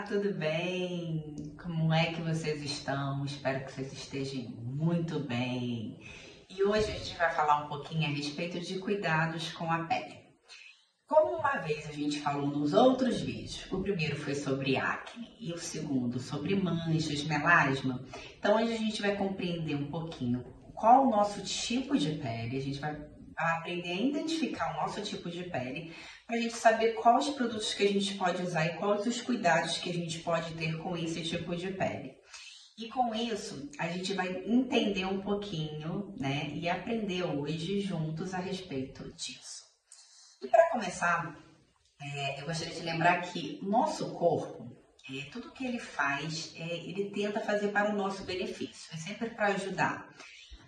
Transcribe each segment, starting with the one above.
Olá, tudo bem? Como é que vocês estão? Espero que vocês estejam muito bem. E hoje a gente vai falar um pouquinho a respeito de cuidados com a pele. Como uma vez a gente falou nos outros vídeos, o primeiro foi sobre acne e o segundo sobre manchas, melasma. Então hoje a gente vai compreender um pouquinho qual o nosso tipo de pele, a gente vai aprender a identificar o nosso tipo de pele para a gente saber quais produtos que a gente pode usar e quais os cuidados que a gente pode ter com esse tipo de pele. E com isso, a gente vai entender um pouquinho, né, e aprender hoje juntos a respeito disso. E para começar, é, eu gostaria de lembrar que nosso corpo, é, tudo que ele faz, é, ele tenta fazer para o nosso benefício, é sempre para ajudar.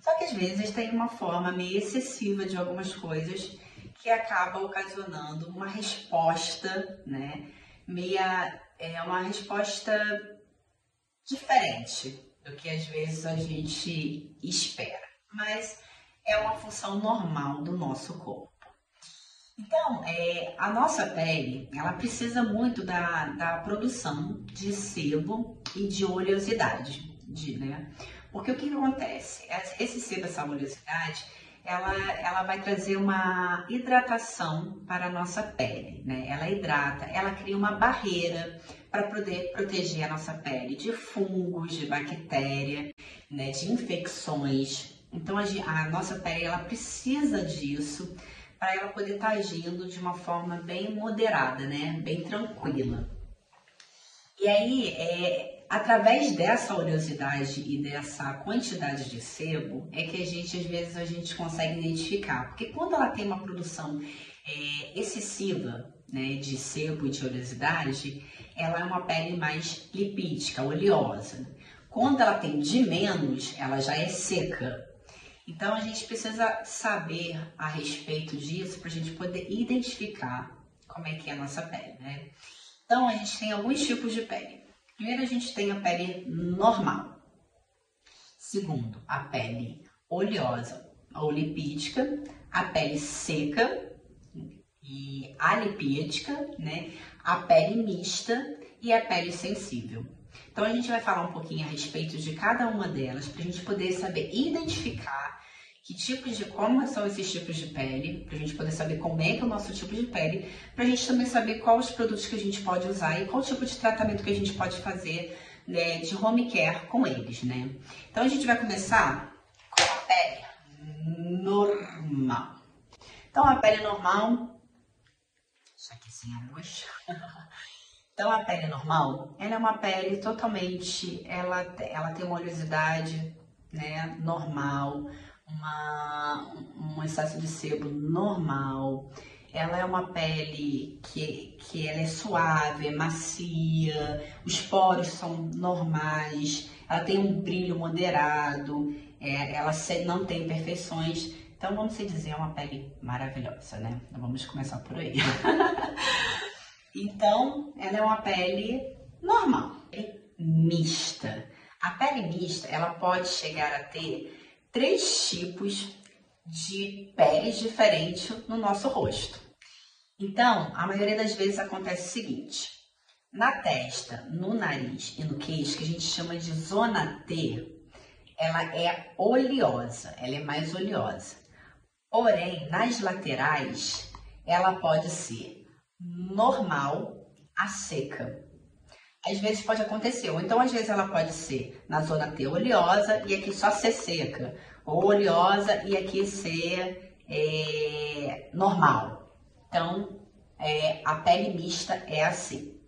Só que às vezes tem uma forma meio excessiva de algumas coisas que acaba ocasionando uma resposta, né? Meia, é uma resposta diferente do que às vezes a gente espera, mas é uma função normal do nosso corpo. Então, é, a nossa pele, ela precisa muito da, da produção de sebo e de oleosidade, de, né? Porque o que acontece? Esse sebo, essa oleosidade, ela, ela vai trazer uma hidratação para a nossa pele, né? Ela hidrata, ela cria uma barreira para poder proteger a nossa pele de fungos, de bactéria, né? De infecções. Então a, a nossa pele ela precisa disso para ela poder estar tá agindo de uma forma bem moderada, né? Bem tranquila. E aí, é, através dessa oleosidade e dessa quantidade de sebo é que a gente às vezes a gente consegue identificar, porque quando ela tem uma produção é, excessiva né, de sebo e de oleosidade, ela é uma pele mais lipídica, oleosa. Quando ela tem de menos, ela já é seca. Então a gente precisa saber a respeito disso para a gente poder identificar como é que é a nossa pele, né? Então a gente tem alguns tipos de pele. Primeiro, a gente tem a pele normal. Segundo, a pele oleosa ou lipídica, a pele seca e alipídica, né? A pele mista e a pele sensível. Então a gente vai falar um pouquinho a respeito de cada uma delas para a gente poder saber identificar que tipos de como são esses tipos de pele, para a gente poder saber como é que é o nosso tipo de pele, para a gente também saber quais os produtos que a gente pode usar e qual tipo de tratamento que a gente pode fazer né, de home care com eles, né? Então a gente vai começar com a pele normal. Então a pele normal, isso aqui sem a luz. Então a pele normal, ela é uma pele totalmente, ela, ela tem uma oleosidade, né, normal, uma, um excesso de sebo normal. Ela é uma pele que, que ela é suave, é macia, os poros são normais, ela tem um brilho moderado, é, ela não tem imperfeições. Então, vamos dizer, é uma pele maravilhosa, né? Vamos começar por aí. então, ela é uma pele normal, mista. A pele mista, ela pode chegar a ter três tipos de peles diferentes no nosso rosto. Então, a maioria das vezes acontece o seguinte: na testa, no nariz e no queixo, que a gente chama de zona T, ela é oleosa, ela é mais oleosa. Porém, nas laterais, ela pode ser normal a seca. Às vezes pode acontecer, ou então às vezes ela pode ser na zona T oleosa e aqui só ser seca, ou oleosa e aqui ser é, normal. Então, é, a pele mista é assim.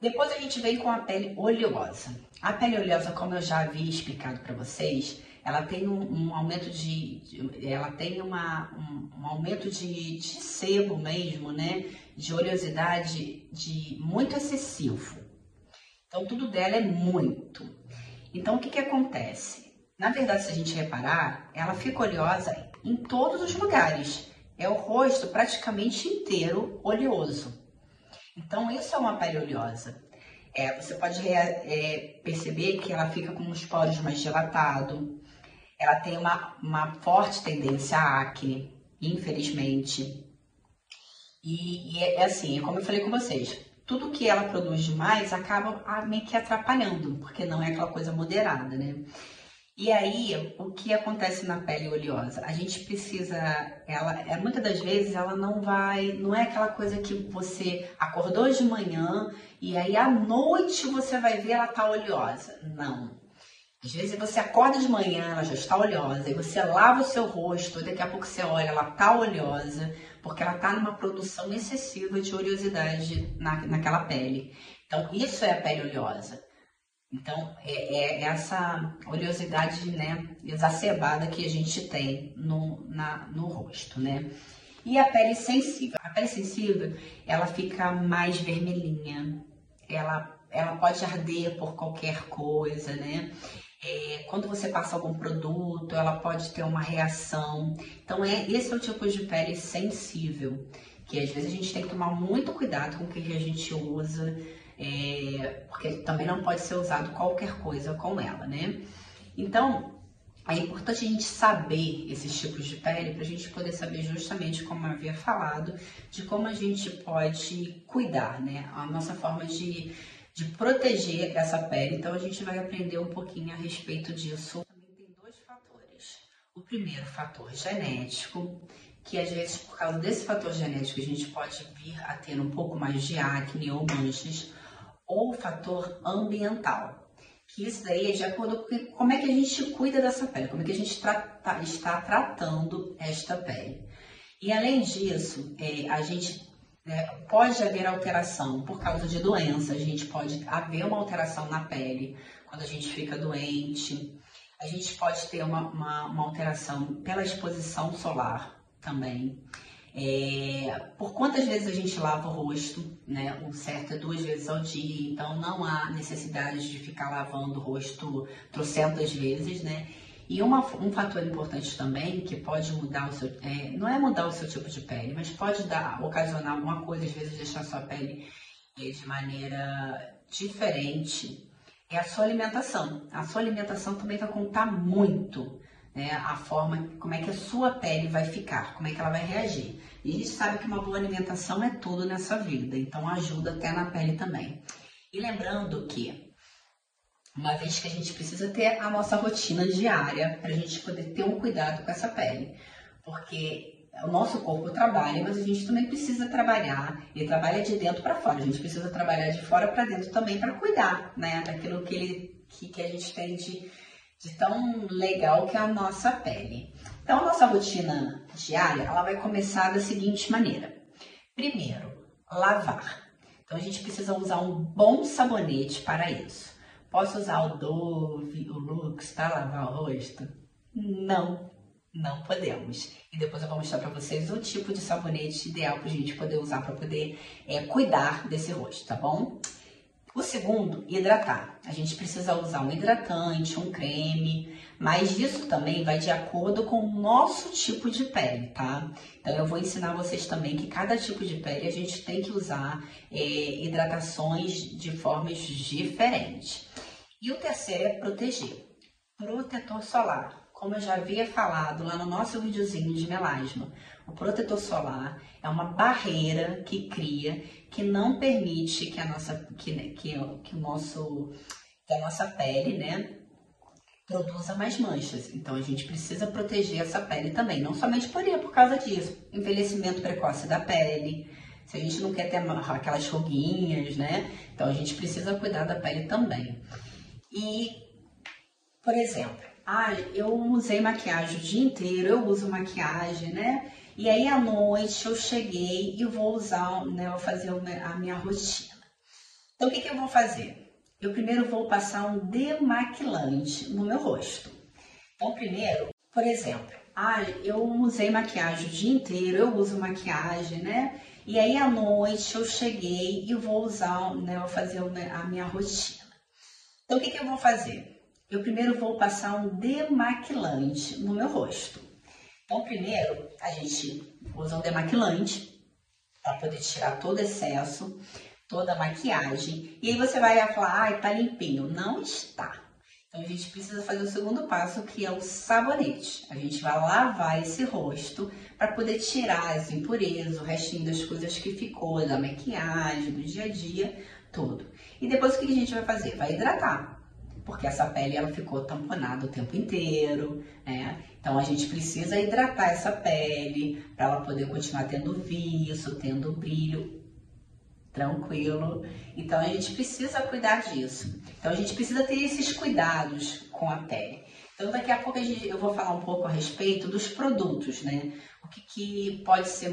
Depois a gente vem com a pele oleosa. A pele oleosa, como eu já havia explicado para vocês, ela tem um, um aumento de, de, ela tem uma, um, um aumento de, de, sebo mesmo, né? De oleosidade de muito excessivo. Então tudo dela é muito. Então o que que acontece? Na verdade, se a gente reparar, ela fica oleosa em todos os lugares. É o rosto praticamente inteiro oleoso. Então isso é uma pele oleosa. É, você pode é, perceber que ela fica com os poros mais dilatados, ela tem uma, uma forte tendência à acne, infelizmente. E, e é, é assim, como eu falei com vocês, tudo que ela produz demais acaba ah, meio que atrapalhando, porque não é aquela coisa moderada, né? E aí, o que acontece na pele oleosa? A gente precisa, ela, é, muitas das vezes ela não vai, não é aquela coisa que você acordou de manhã e aí à noite você vai ver ela tá oleosa. Não. Às vezes você acorda de manhã, ela já está oleosa, e você lava o seu rosto, e daqui a pouco você olha, ela tá oleosa, porque ela tá numa produção excessiva de oleosidade na, naquela pele. Então, isso é a pele oleosa. Então, é, é, essa oleosidade né, exacerbada que a gente tem no, na, no rosto, né? E a pele sensível. A pele sensível, ela fica mais vermelhinha, ela, ela pode arder por qualquer coisa, né? É, quando você passa algum produto, ela pode ter uma reação. Então, é, esse é o tipo de pele sensível, que às vezes a gente tem que tomar muito cuidado com o que a gente usa é, porque também não pode ser usado qualquer coisa com ela, né? Então, é importante a gente saber esses tipos de pele para a gente poder saber justamente como havia falado, de como a gente pode cuidar, né? A nossa forma de, de proteger essa pele. Então, a gente vai aprender um pouquinho a respeito disso. Também tem dois fatores. O primeiro fator genético, que às vezes por causa desse fator genético a gente pode vir a ter um pouco mais de acne ou manchas ou fator ambiental. Que isso daí é de acordo com como é que a gente cuida dessa pele, como é que a gente trata, está tratando esta pele. E além disso, é, a gente é, pode haver alteração por causa de doença, a gente pode haver uma alteração na pele quando a gente fica doente, a gente pode ter uma, uma, uma alteração pela exposição solar também. É, por quantas vezes a gente lava o rosto, né? O certo é duas vezes ao dia, então não há necessidade de ficar lavando o rosto trocentas vezes, né? E uma, um fator importante também que pode mudar o seu, é, não é mudar o seu tipo de pele, mas pode dar, ocasionar alguma coisa, às vezes deixar a sua pele é, de maneira diferente, é a sua alimentação. A sua alimentação também vai contar muito né, a forma, como é que a sua pele vai ficar, como é que ela vai reagir. E a gente sabe que uma boa alimentação é tudo nessa vida, então ajuda até na pele também. E lembrando que, uma vez que a gente precisa ter a nossa rotina diária para a gente poder ter um cuidado com essa pele, porque o nosso corpo trabalha, mas a gente também precisa trabalhar, ele trabalha de dentro para fora, a gente precisa trabalhar de fora para dentro também para cuidar, né, daquilo que, ele, que, que a gente tem de de tão legal que é a nossa pele. Então, a nossa rotina diária, ela vai começar da seguinte maneira. Primeiro, lavar. Então, a gente precisa usar um bom sabonete para isso. Posso usar o Dove, o Lux para lavar o rosto? Não, não podemos. E depois eu vou mostrar para vocês o tipo de sabonete ideal para a gente poder usar para poder é, cuidar desse rosto, tá bom? O segundo, hidratar. A gente precisa usar um hidratante, um creme, mas isso também vai de acordo com o nosso tipo de pele, tá? Então eu vou ensinar vocês também que cada tipo de pele a gente tem que usar é, hidratações de formas diferentes. E o terceiro é proteger. Protetor solar como eu já havia falado lá no nosso videozinho de melasma, o protetor solar é uma barreira que cria, que não permite que a nossa, que, né, que, que o nosso, que a nossa pele, né, produza mais manchas. Então a gente precisa proteger essa pele também, não somente por, por causa disso, envelhecimento precoce da pele, se a gente não quer ter aquelas ruguinhas, né? Então a gente precisa cuidar da pele também. E, por exemplo, ah, eu usei maquiagem o dia inteiro, eu uso maquiagem, né? E aí à noite eu cheguei e vou usar, né, vou fazer a minha rotina. Então o que, que eu vou fazer? Eu primeiro vou passar um demaquilante no meu rosto. Então primeiro, por exemplo, ah, eu usei maquiagem o dia inteiro, eu uso maquiagem, né? E aí à noite eu cheguei e vou usar, né, vou fazer a minha rotina. Então o que, que eu vou fazer? eu primeiro vou passar um demaquilante no meu rosto. Então, primeiro, a gente usa um demaquilante para poder tirar todo excesso, toda a maquiagem. E aí você vai falar, ai, tá limpinho. Não está. Então a gente precisa fazer o segundo passo, que é o sabonete. A gente vai lavar esse rosto para poder tirar as impurezas, o restinho das coisas que ficou, da maquiagem, do dia a dia, tudo. E depois o que a gente vai fazer? Vai hidratar. Porque essa pele ela ficou tamponada o tempo inteiro, né? Então a gente precisa hidratar essa pele para ela poder continuar tendo viço, tendo brilho tranquilo. Então a gente precisa cuidar disso. Então a gente precisa ter esses cuidados com a pele. Então daqui a pouco a gente, eu vou falar um pouco a respeito dos produtos, né? O que, que pode ser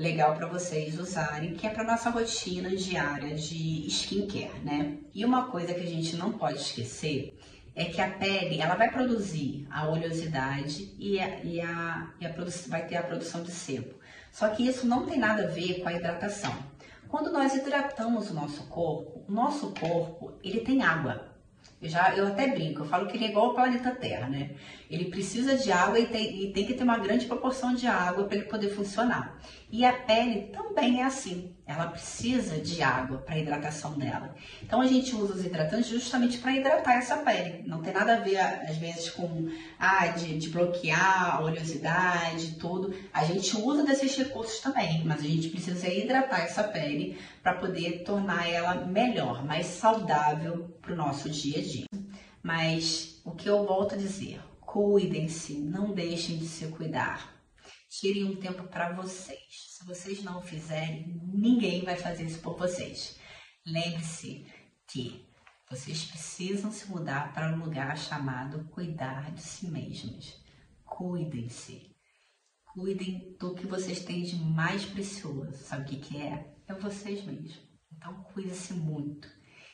legal para vocês usarem, que é para nossa rotina diária de skincare, né? E uma coisa que a gente não pode esquecer é que a pele ela vai produzir a oleosidade e, a, e, a, e a vai ter a produção de sebo. Só que isso não tem nada a ver com a hidratação. Quando nós hidratamos o nosso corpo, o nosso corpo ele tem água. Eu, já, eu até brinco, eu falo que ele é igual ao planeta Terra, né? Ele precisa de água e tem, e tem que ter uma grande proporção de água para ele poder funcionar. E a pele também é assim, ela precisa de água para hidratação dela. Então a gente usa os hidratantes justamente para hidratar essa pele. Não tem nada a ver, às vezes, com ah, de, de bloquear a oleosidade, tudo. A gente usa desses recursos também, mas a gente precisa hidratar essa pele para poder tornar ela melhor, mais saudável para o nosso dia a dia. Mas o que eu volto a dizer, cuidem-se, não deixem de se cuidar. Tirem um tempo para vocês. Se vocês não fizerem, ninguém vai fazer isso por vocês. Lembre-se que vocês precisam se mudar para um lugar chamado cuidar de si mesmos. Cuidem-se. Cuidem do que vocês têm de mais precioso. Sabe o que, que é? É vocês mesmos. Então, cuide-se muito.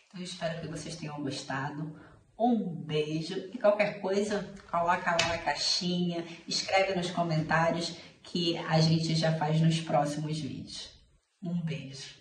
Então, eu espero que vocês tenham gostado. Um beijo e qualquer coisa, coloca lá na caixinha, escreve nos comentários que a gente já faz nos próximos vídeos. Um beijo.